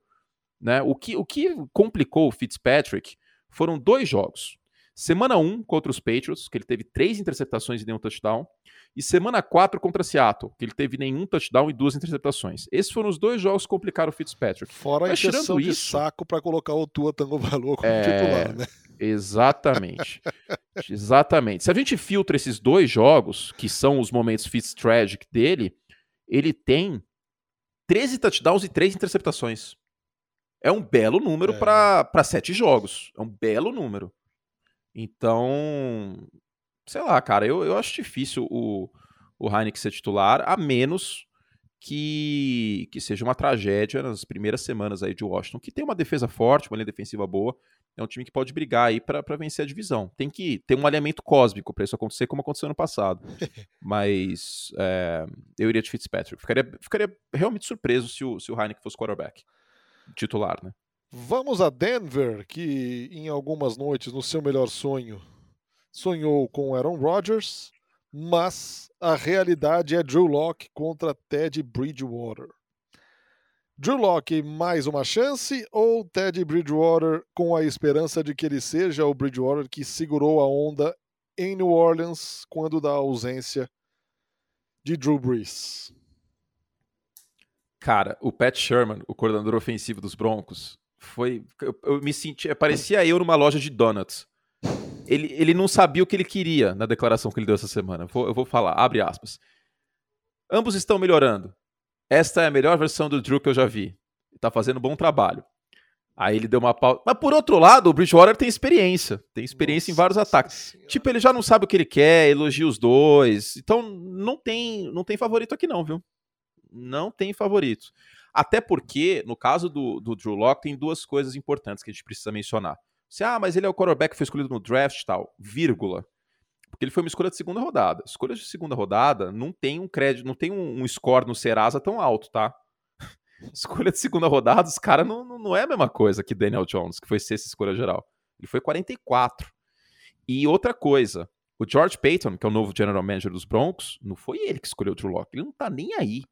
Né? O, que, o que complicou o Fitzpatrick foram dois jogos. Semana 1 contra os Patriots, que ele teve três interceptações e nenhum touchdown. E semana 4 contra Seattle, que ele teve nenhum touchdown e duas interceptações. Esses foram os dois jogos que complicaram o Fitzpatrick. Fora Mas, a injeção de isso, saco para colocar o Tua Tango Valor como é... titular, né? Exatamente. Exatamente. Se a gente filtra esses dois jogos, que são os momentos Fitztragic dele, ele tem 13 touchdowns e 3 interceptações. É um belo número é. para sete jogos. É um belo número. Então, sei lá, cara, eu, eu acho difícil o, o Heineken ser titular, a menos que, que seja uma tragédia nas primeiras semanas aí de Washington, que tem uma defesa forte, uma linha defensiva boa, é um time que pode brigar aí para vencer a divisão. Tem que ter um alinhamento cósmico para isso acontecer, como aconteceu no passado. Mas é, eu iria de Fitzpatrick. Ficaria, ficaria realmente surpreso se o, se o Heineken fosse quarterback titular, né? Vamos a Denver, que em algumas noites, no seu melhor sonho, sonhou com Aaron Rodgers, mas a realidade é Drew Locke contra Ted Bridgewater. Drew Locke mais uma chance ou Ted Bridgewater com a esperança de que ele seja o Bridgewater que segurou a onda em New Orleans quando da ausência de Drew Brees? Cara, o Pat Sherman, o coordenador ofensivo dos Broncos, foi. Eu, eu me senti. Parecia eu numa loja de donuts. Ele, ele não sabia o que ele queria na declaração que ele deu essa semana. Vou, eu vou falar, abre aspas. Ambos estão melhorando. Esta é a melhor versão do Drew que eu já vi. Está fazendo um bom trabalho. Aí ele deu uma pausa. Mas por outro lado, o Bridgewater tem experiência. Tem experiência Nossa em vários ataques. Senhora. Tipo, ele já não sabe o que ele quer, elogia os dois. Então, não tem, não tem favorito aqui, não, viu? Não tem favorito. Até porque, no caso do, do Drew Locke, tem duas coisas importantes que a gente precisa mencionar. Você, ah, mas ele é o quarterback que foi escolhido no draft e tal. Vírgula. Porque ele foi uma escolha de segunda rodada. Escolha de segunda rodada não tem um crédito, não tem um, um score no Serasa tão alto, tá? escolha de segunda rodada, os caras não, não, não é a mesma coisa que Daniel Jones, que foi sexta escolha geral. Ele foi 44. E outra coisa, o George Payton, que é o novo general manager dos Broncos, não foi ele que escolheu o Drew Locke. Ele não tá nem aí.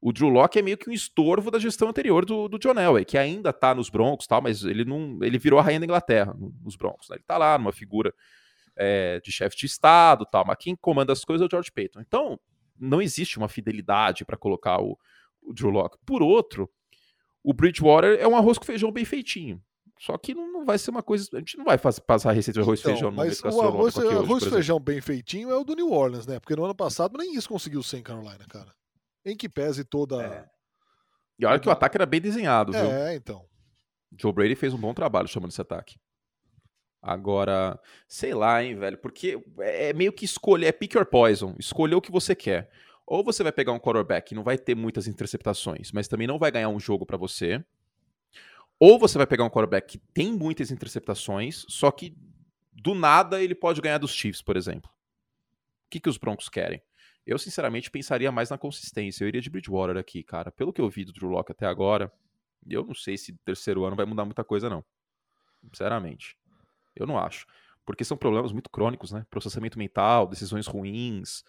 O Drew Locke é meio que um estorvo da gestão anterior do, do John Elway, que ainda tá nos Broncos, tal, mas ele não, ele virou a rainha da Inglaterra nos Broncos. Né? Ele tá lá numa figura é, de chefe de estado, tal, mas quem comanda as coisas é o George Payton. Então, não existe uma fidelidade para colocar o, o Drew Locke. Por outro, o Bridgewater é um arroz com feijão bem feitinho. Só que não, não vai ser uma coisa. A gente não vai fazer, passar a receita de arroz então, feijão no Mas o arroz, hoje, arroz feijão bem feitinho é o do New Orleans, né? Porque no ano passado nem isso conseguiu sem Carolina, cara. Em que pese toda. É. E olha que o ataque era bem desenhado, viu? É, então. Joe Brady fez um bom trabalho chamando esse ataque. Agora, sei lá, hein, velho, porque é meio que escolher, é pick or poison, escolher o que você quer. Ou você vai pegar um quarterback que não vai ter muitas interceptações, mas também não vai ganhar um jogo para você. Ou você vai pegar um quarterback que tem muitas interceptações, só que do nada ele pode ganhar dos Chiefs, por exemplo. O que, que os Broncos querem? Eu, sinceramente, pensaria mais na consistência. Eu iria de Bridgewater aqui, cara. Pelo que eu vi do Drew Locke até agora, eu não sei se terceiro ano vai mudar muita coisa, não. Sinceramente. Eu não acho. Porque são problemas muito crônicos, né? Processamento mental, decisões ruins.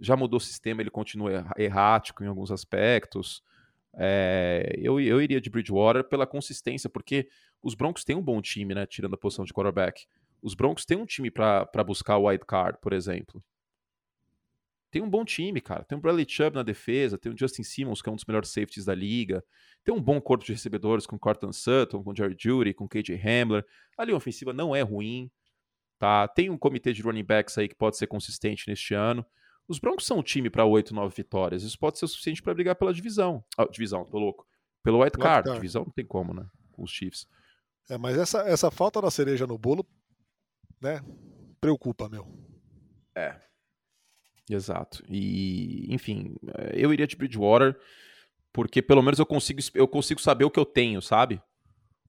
Já mudou o sistema, ele continua errático em alguns aspectos. É, eu, eu iria de Bridgewater pela consistência, porque os Broncos têm um bom time, né? Tirando a posição de quarterback. Os Broncos têm um time para buscar o wild card, por exemplo. Tem um bom time, cara. Tem o Bradley Chubb na defesa, tem o Justin Simmons, que é um dos melhores safeties da liga. Tem um bom corpo de recebedores com Cortland Sutton, com Jerry Judy, com KJ Hamler. A ofensiva não é ruim. Tá? Tem um comitê de running backs aí que pode ser consistente neste ano. Os Broncos são um time para 8, 9 vitórias. Isso pode ser o suficiente para brigar pela divisão. Ah, divisão, tô louco. Pelo white card. card. Divisão não tem como, né? Com os Chiefs. É, mas essa, essa falta da cereja no bolo, né? Preocupa, meu. É. Exato. E, enfim, eu iria de Bridgewater porque pelo menos eu consigo, eu consigo saber o que eu tenho, sabe?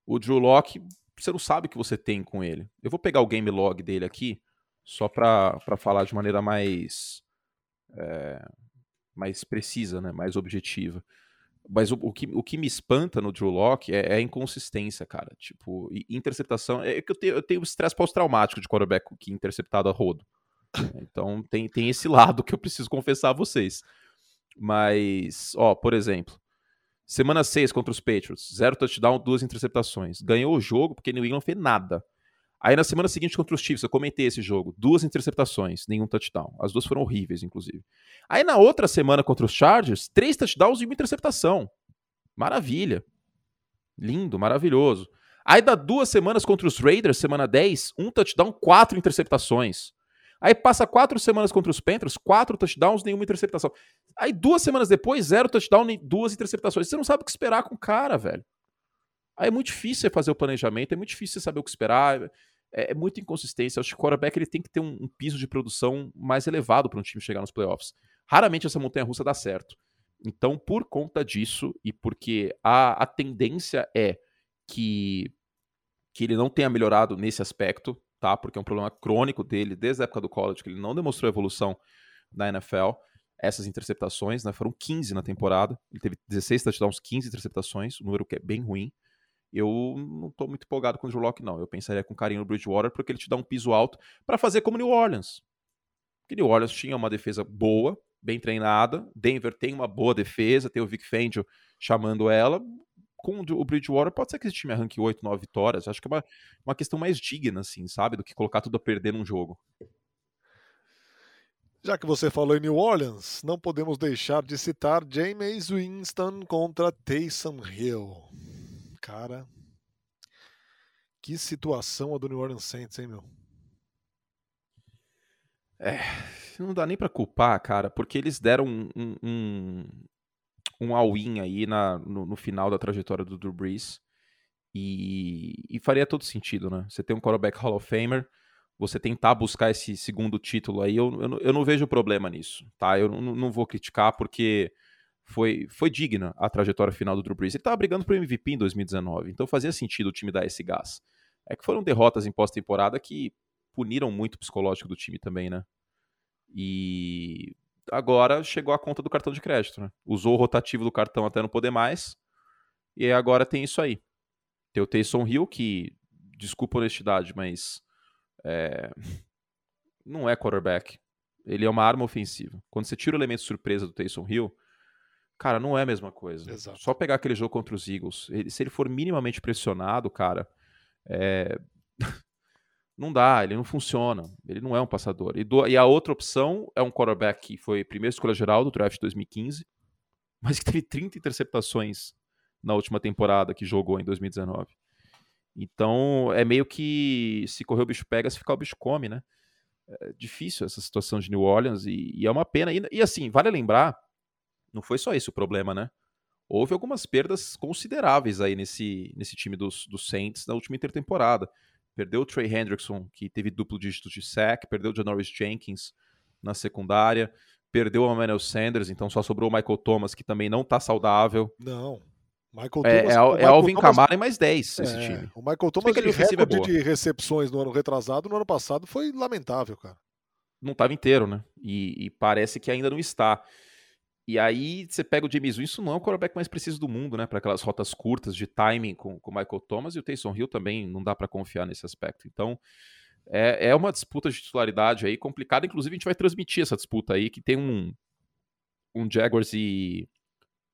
O Drew Locke, você não sabe o que você tem com ele. Eu vou pegar o game log dele aqui, só para falar de maneira mais, é, mais precisa, né? mais objetiva. Mas o, o, que, o que me espanta no Drew Locke é, é a inconsistência, cara. Tipo, interceptação. É que eu tenho, eu tenho estresse pós-traumático de quarterback que interceptado a rodo. Então tem, tem esse lado que eu preciso confessar a vocês. Mas, ó, por exemplo, semana 6 contra os Patriots, zero touchdown, duas interceptações. Ganhou o jogo porque New England fez nada. Aí na semana seguinte contra os Chiefs, eu comentei esse jogo, duas interceptações, nenhum touchdown. As duas foram horríveis, inclusive. Aí na outra semana contra os Chargers, três touchdowns e uma interceptação. Maravilha. Lindo, maravilhoso. Aí dá duas semanas contra os Raiders, semana 10, um touchdown, quatro interceptações. Aí passa quatro semanas contra os Panthers, quatro touchdowns, nenhuma interceptação. Aí duas semanas depois, zero touchdown, duas interceptações. Você não sabe o que esperar com o cara, velho. Aí é muito difícil fazer o planejamento, é muito difícil saber o que esperar. É, é muita inconsistência. Acho que o quarterback ele tem que ter um, um piso de produção mais elevado para um time chegar nos playoffs. Raramente essa montanha russa dá certo. Então, por conta disso, e porque a, a tendência é que, que ele não tenha melhorado nesse aspecto, tá? Porque é um problema crônico dele desde a época do college, que ele não demonstrou evolução na NFL. Essas interceptações, né? Foram 15 na temporada. Ele teve 16 touchdowns, 15 interceptações, um número que é bem ruim. Eu não estou muito empolgado com o Drew Locke, não. Eu pensaria com carinho no Bridgewater, porque ele te dá um piso alto para fazer como New Orleans. Porque New Orleans tinha uma defesa boa, bem treinada. Denver tem uma boa defesa, tem o Vic Fangio chamando ela com o Bridgewater, pode ser que esse time arranque 8, 9 vitórias. Acho que é uma, uma questão mais digna, assim, sabe? Do que colocar tudo a perder num jogo. Já que você falou em New Orleans, não podemos deixar de citar James Winston contra Taysom Hill. Cara, que situação a do New Orleans Saints, hein, meu? É, não dá nem para culpar, cara, porque eles deram um, um, um all-in aí na, no, no, final da trajetória do Drew Brees. E, e, faria todo sentido, né? Você tem um quarterback Hall of Famer, você tentar buscar esse segundo título aí, eu, eu, eu não vejo problema nisso, tá? Eu não, não, vou criticar porque foi, foi digna a trajetória final do Drew Brees. Ele estava brigando por MVP em 2019, então fazia sentido o time dar esse gás. É que foram derrotas em pós-temporada que puniram muito o psicológico do time também, né? E agora chegou a conta do cartão de crédito, né? Usou o rotativo do cartão até não poder mais, e agora tem isso aí. Tem o Taysom Hill, que, desculpa a honestidade, mas é, não é quarterback. Ele é uma arma ofensiva. Quando você tira o elemento surpresa do Taysom Hill, cara, não é a mesma coisa. Exato. Só pegar aquele jogo contra os Eagles, ele, se ele for minimamente pressionado, cara, é... não dá, ele não funciona. Ele não é um passador. E, do... e, a outra opção é um quarterback que foi primeira escolha geral do draft 2015, mas que teve 30 interceptações na última temporada que jogou em 2019. Então é meio que se correr o bicho pega, se ficar o bicho come, né? É difícil essa situação de New Orleans e, e é uma pena. E, e, assim, vale lembrar, não foi só esse o problema, né? Houve algumas perdas consideráveis aí nesse, nesse time dos, dos Saints na última intertemporada. Perdeu o Trey Hendrickson, que teve duplo dígito de sack, perdeu o Janoris Jenkins na secundária, perdeu o Emmanuel Sanders, então só sobrou o Michael Thomas, que também não tá saudável. Não. Michael é, Thomas, é, é, é Alvin Thomas, Kamara e mais 10 esse é, time. O Michael Thomas, o recorde é de recepções no ano retrasado, no ano passado, foi lamentável, cara. Não estava inteiro, né? E, e, parece que ainda não está. E aí você pega o James Winston, não é o quarterback mais preciso do mundo, né? Para aquelas rotas curtas de timing com o Michael Thomas e o Taysom Hill também não dá para confiar nesse aspecto. Então é, é uma disputa de titularidade aí complicada. Inclusive a gente vai transmitir essa disputa aí, que tem um, um Jaguars e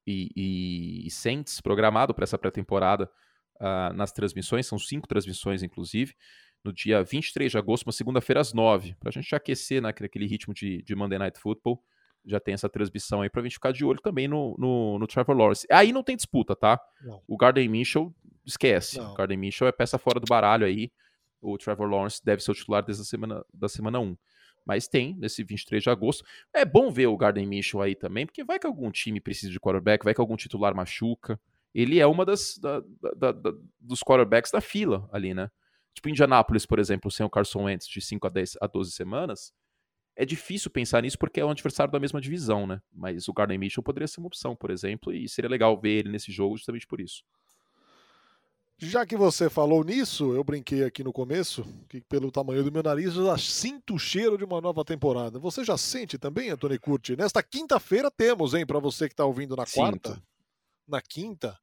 e, e Saints programado para essa pré-temporada uh, nas transmissões, são cinco transmissões, inclusive, no dia 23 de agosto, uma segunda-feira às nove, para a gente aquecer naquele né, ritmo de, de Monday Night Football. Já tem essa transmissão aí para a gente ficar de olho também no, no, no Trevor Lawrence. Aí não tem disputa, tá? Não. O Garden Mitchell, esquece. Não. O Garden Mitchell é peça fora do baralho aí. O Trevor Lawrence deve ser o titular desde a semana, da semana 1. Mas tem, nesse 23 de agosto. É bom ver o Garden Mitchell aí também, porque vai que algum time precisa de quarterback, vai que algum titular machuca. Ele é uma das da, da, da, dos quarterbacks da fila ali, né? Tipo, Indianápolis, por exemplo, sem o Carson Wentz de 5 a, 10, a 12 semanas, é difícil pensar nisso porque é um adversário da mesma divisão, né? Mas o Garden Mitchell poderia ser uma opção, por exemplo, e seria legal ver ele nesse jogo justamente por isso. Já que você falou nisso, eu brinquei aqui no começo que pelo tamanho do meu nariz eu já sinto o cheiro de uma nova temporada. Você já sente também, Antônio Curti? Nesta quinta-feira temos, hein, para você que está ouvindo na Sinto. quarta, na quinta,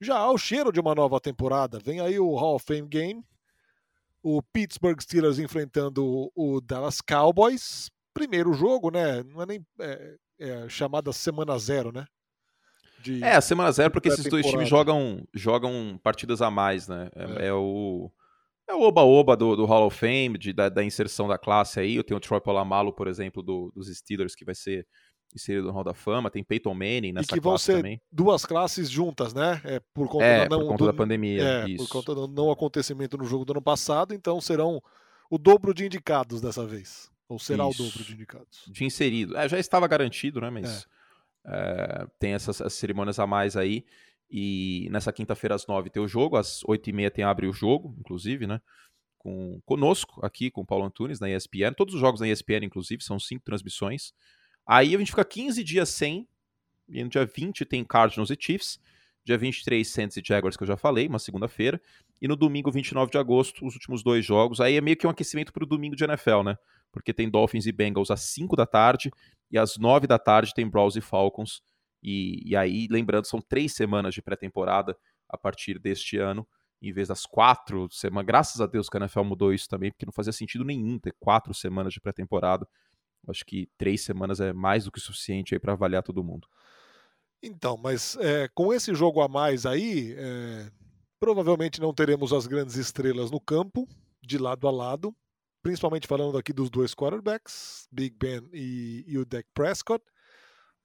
já há o cheiro de uma nova temporada. Vem aí o Hall of Fame Game, o Pittsburgh Steelers enfrentando o Dallas Cowboys. Primeiro jogo, né? Não é nem é, é chamada semana zero, né? de. É, a semana zero, porque esses dois times jogam, jogam partidas a mais, né? É, é. é o. É o oba-oba do, do, Hall of Fame, de, da, da, inserção da classe aí. Eu tenho o Troy Polamalu, por exemplo, do, dos Steelers, que vai ser inserido no Hall da Fama. Tem Peyton Manning nessa E que vão ser também. duas classes juntas, né? É, por conta, é, da, não, por conta do, da pandemia. É, isso. por conta do não acontecimento no jogo do ano passado. Então serão o dobro de indicados dessa vez. Ou será isso. o dobro de indicados. De inserido. É, já estava garantido, né? Mas... É. É, tem essas, essas, cerimônias a mais aí. E nessa quinta-feira, às nove, tem o jogo. Às oito e meia tem abre o jogo, inclusive, né? Com, conosco, aqui, com o Paulo Antunes, na ESPN. Todos os jogos na ESPN, inclusive, são cinco transmissões. Aí a gente fica 15 dias sem. E no dia 20 tem Cardinals e Chiefs. Dia 23, Saints e Jaguars, que eu já falei, uma segunda-feira. E no domingo, 29 de agosto, os últimos dois jogos. Aí é meio que um aquecimento para o domingo de NFL, né? Porque tem Dolphins e Bengals às 5 da tarde e às nove da tarde tem Browns e Falcons. E, e aí, lembrando, são três semanas de pré-temporada a partir deste ano, em vez das quatro semanas. Graças a Deus que a NFL mudou isso também, porque não fazia sentido nenhum ter quatro semanas de pré-temporada. Acho que três semanas é mais do que suficiente para avaliar todo mundo. Então, mas é, com esse jogo a mais aí, é, provavelmente não teremos as grandes estrelas no campo, de lado a lado principalmente falando aqui dos dois quarterbacks, Big Ben e, e o Dak Prescott.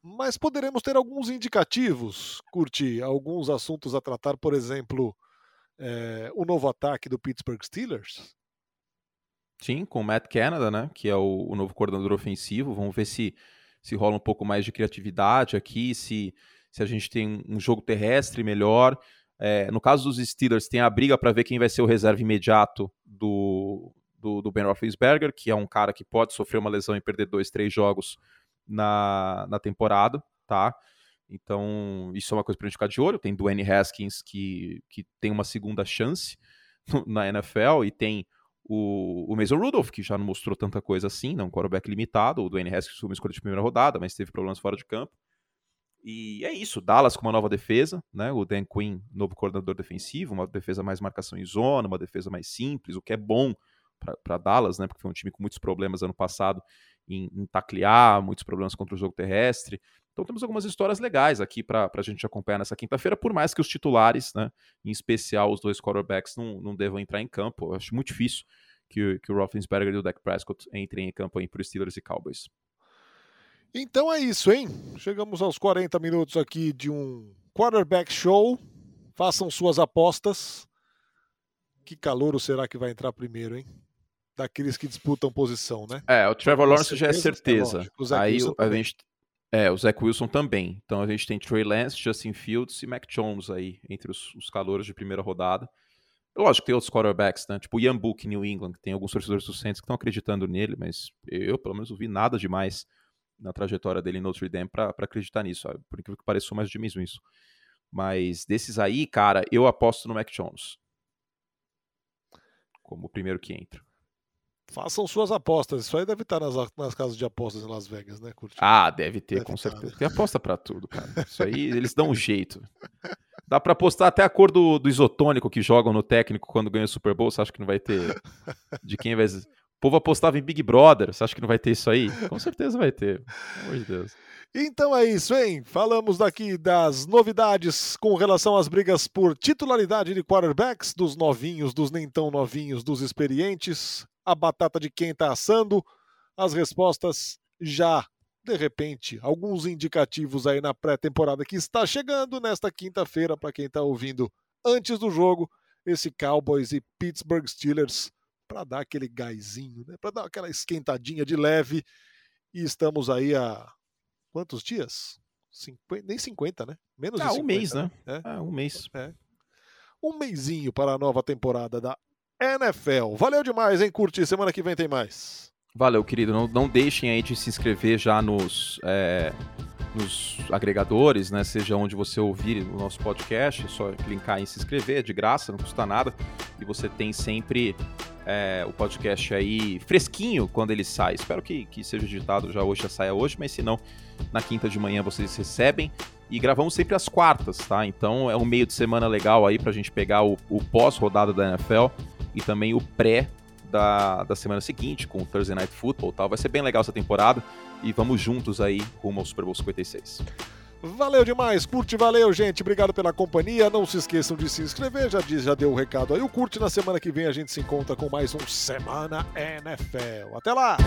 Mas poderemos ter alguns indicativos, curtir alguns assuntos a tratar, por exemplo, é, o novo ataque do Pittsburgh Steelers. Sim, com o Matt Canada, né, que é o, o, novo coordenador ofensivo. Vamos ver se, se rola um pouco mais de criatividade aqui, se, se a gente tem um jogo terrestre melhor. É, no caso dos Steelers, tem a briga para ver quem vai ser o reserva imediato do, do, do Ben Roethlisberger, que é um cara que pode sofrer uma lesão e perder dois, três jogos na, na temporada, tá? Então, isso é uma coisa para gente ficar de olho. Tem Dwayne Haskins, que, que tem uma segunda chance na NFL, e tem o, o Mason Rudolph, que já não mostrou tanta coisa assim, não um quarterback limitado. O Dwayne Haskins foi uma escolha de primeira rodada, mas teve problemas fora de campo. E é isso, Dallas com uma nova defesa, né? O Dan Quinn, novo coordenador defensivo, uma defesa mais marcação em zona, uma defesa mais simples, o que é bom para Dallas, né? Porque foi um time com muitos problemas ano passado em, em taclear, muitos problemas contra o jogo terrestre. Então temos algumas histórias legais aqui para a gente acompanhar nessa quinta-feira, por mais que os titulares, né, em especial os dois quarterbacks, não, não devam entrar em campo. Eu acho muito difícil que, que o Roethlisberger e o Dak Prescott entrem em campo aí para Steelers e Cowboys. Então é isso, hein? Chegamos aos 40 minutos aqui de um quarterback show. Façam suas apostas. Que calouro será que vai entrar primeiro, hein? Daqueles que disputam posição, né? É, o Trevor Lawrence já é certeza. É Aí a gente, é, o Zach Wilson também. Então a gente tem Trey Lance, Justin Fields e Mac Jones aí, entre os, os calouros de primeira rodada. Lógico que tem outros quarterbacks, né? Tipo o Ian Book New England, que tem alguns torcedores do Saints que estão acreditando nele, mas eu, pelo menos, não vi nada demais na trajetória dele em Notre Dame para acreditar nisso. Sabe? Por incrível que pareça, sou mais otimismo isso. Mas desses aí, cara, eu aposto no Mac Jones. Como o primeiro que entra. Façam suas apostas. Isso aí deve estar nas, nas casas de apostas em Las Vegas, né, Curti? Ah, deve ter, deve com estar, certeza. Né? Tem aposta para tudo, cara. Isso aí eles dão um jeito. Dá para apostar até a cor do, do, isotônico que jogam no técnico quando ganha o Super Bowl. Você acha que não vai ter de quem vai. O povo apostava em Big Brother. Você acha que não vai ter isso aí? Com certeza vai ter. Pelo amor de Deus. Então é isso, hein? Falamos daqui das novidades com relação às brigas por titularidade de quarterbacks, dos novinhos, dos nem tão novinhos, dos experientes a batata de quem está assando, as respostas já, de repente, alguns indicativos aí na pré-temporada que está chegando nesta quinta-feira, para quem está ouvindo antes do jogo, esse Cowboys e Pittsburgh Steelers, para dar aquele gásinho, né? para dar aquela esquentadinha de leve. E estamos aí há quantos dias? 50, nem 50, né? Menos ah, de 50, um mês, né? né? Ah, um mês. É. Um mêsinho para a nova temporada da NFL. Valeu demais, hein, Curti? Semana que vem tem mais. Valeu, querido. Não, não deixem aí de se inscrever já nos, é, nos agregadores, né? Seja onde você ouvir o nosso podcast, é só clicar em se inscrever, é de graça, não custa nada. E você tem sempre é, o podcast aí fresquinho quando ele sai. Espero que, que seja editado já hoje, já saia hoje, mas se não, na quinta de manhã vocês recebem. E gravamos sempre às quartas, tá? Então é um meio de semana legal aí pra gente pegar o, o pós-rodada da NFL e também o pré da, da semana seguinte, com o Thursday Night Football tal. Vai ser bem legal essa temporada e vamos juntos aí rumo ao Super Bowl 56. Valeu demais, curte, valeu, gente. Obrigado pela companhia. Não se esqueçam de se inscrever. Já diz, já deu o recado aí. O curte na semana que vem a gente se encontra com mais um Semana NFL. Até lá!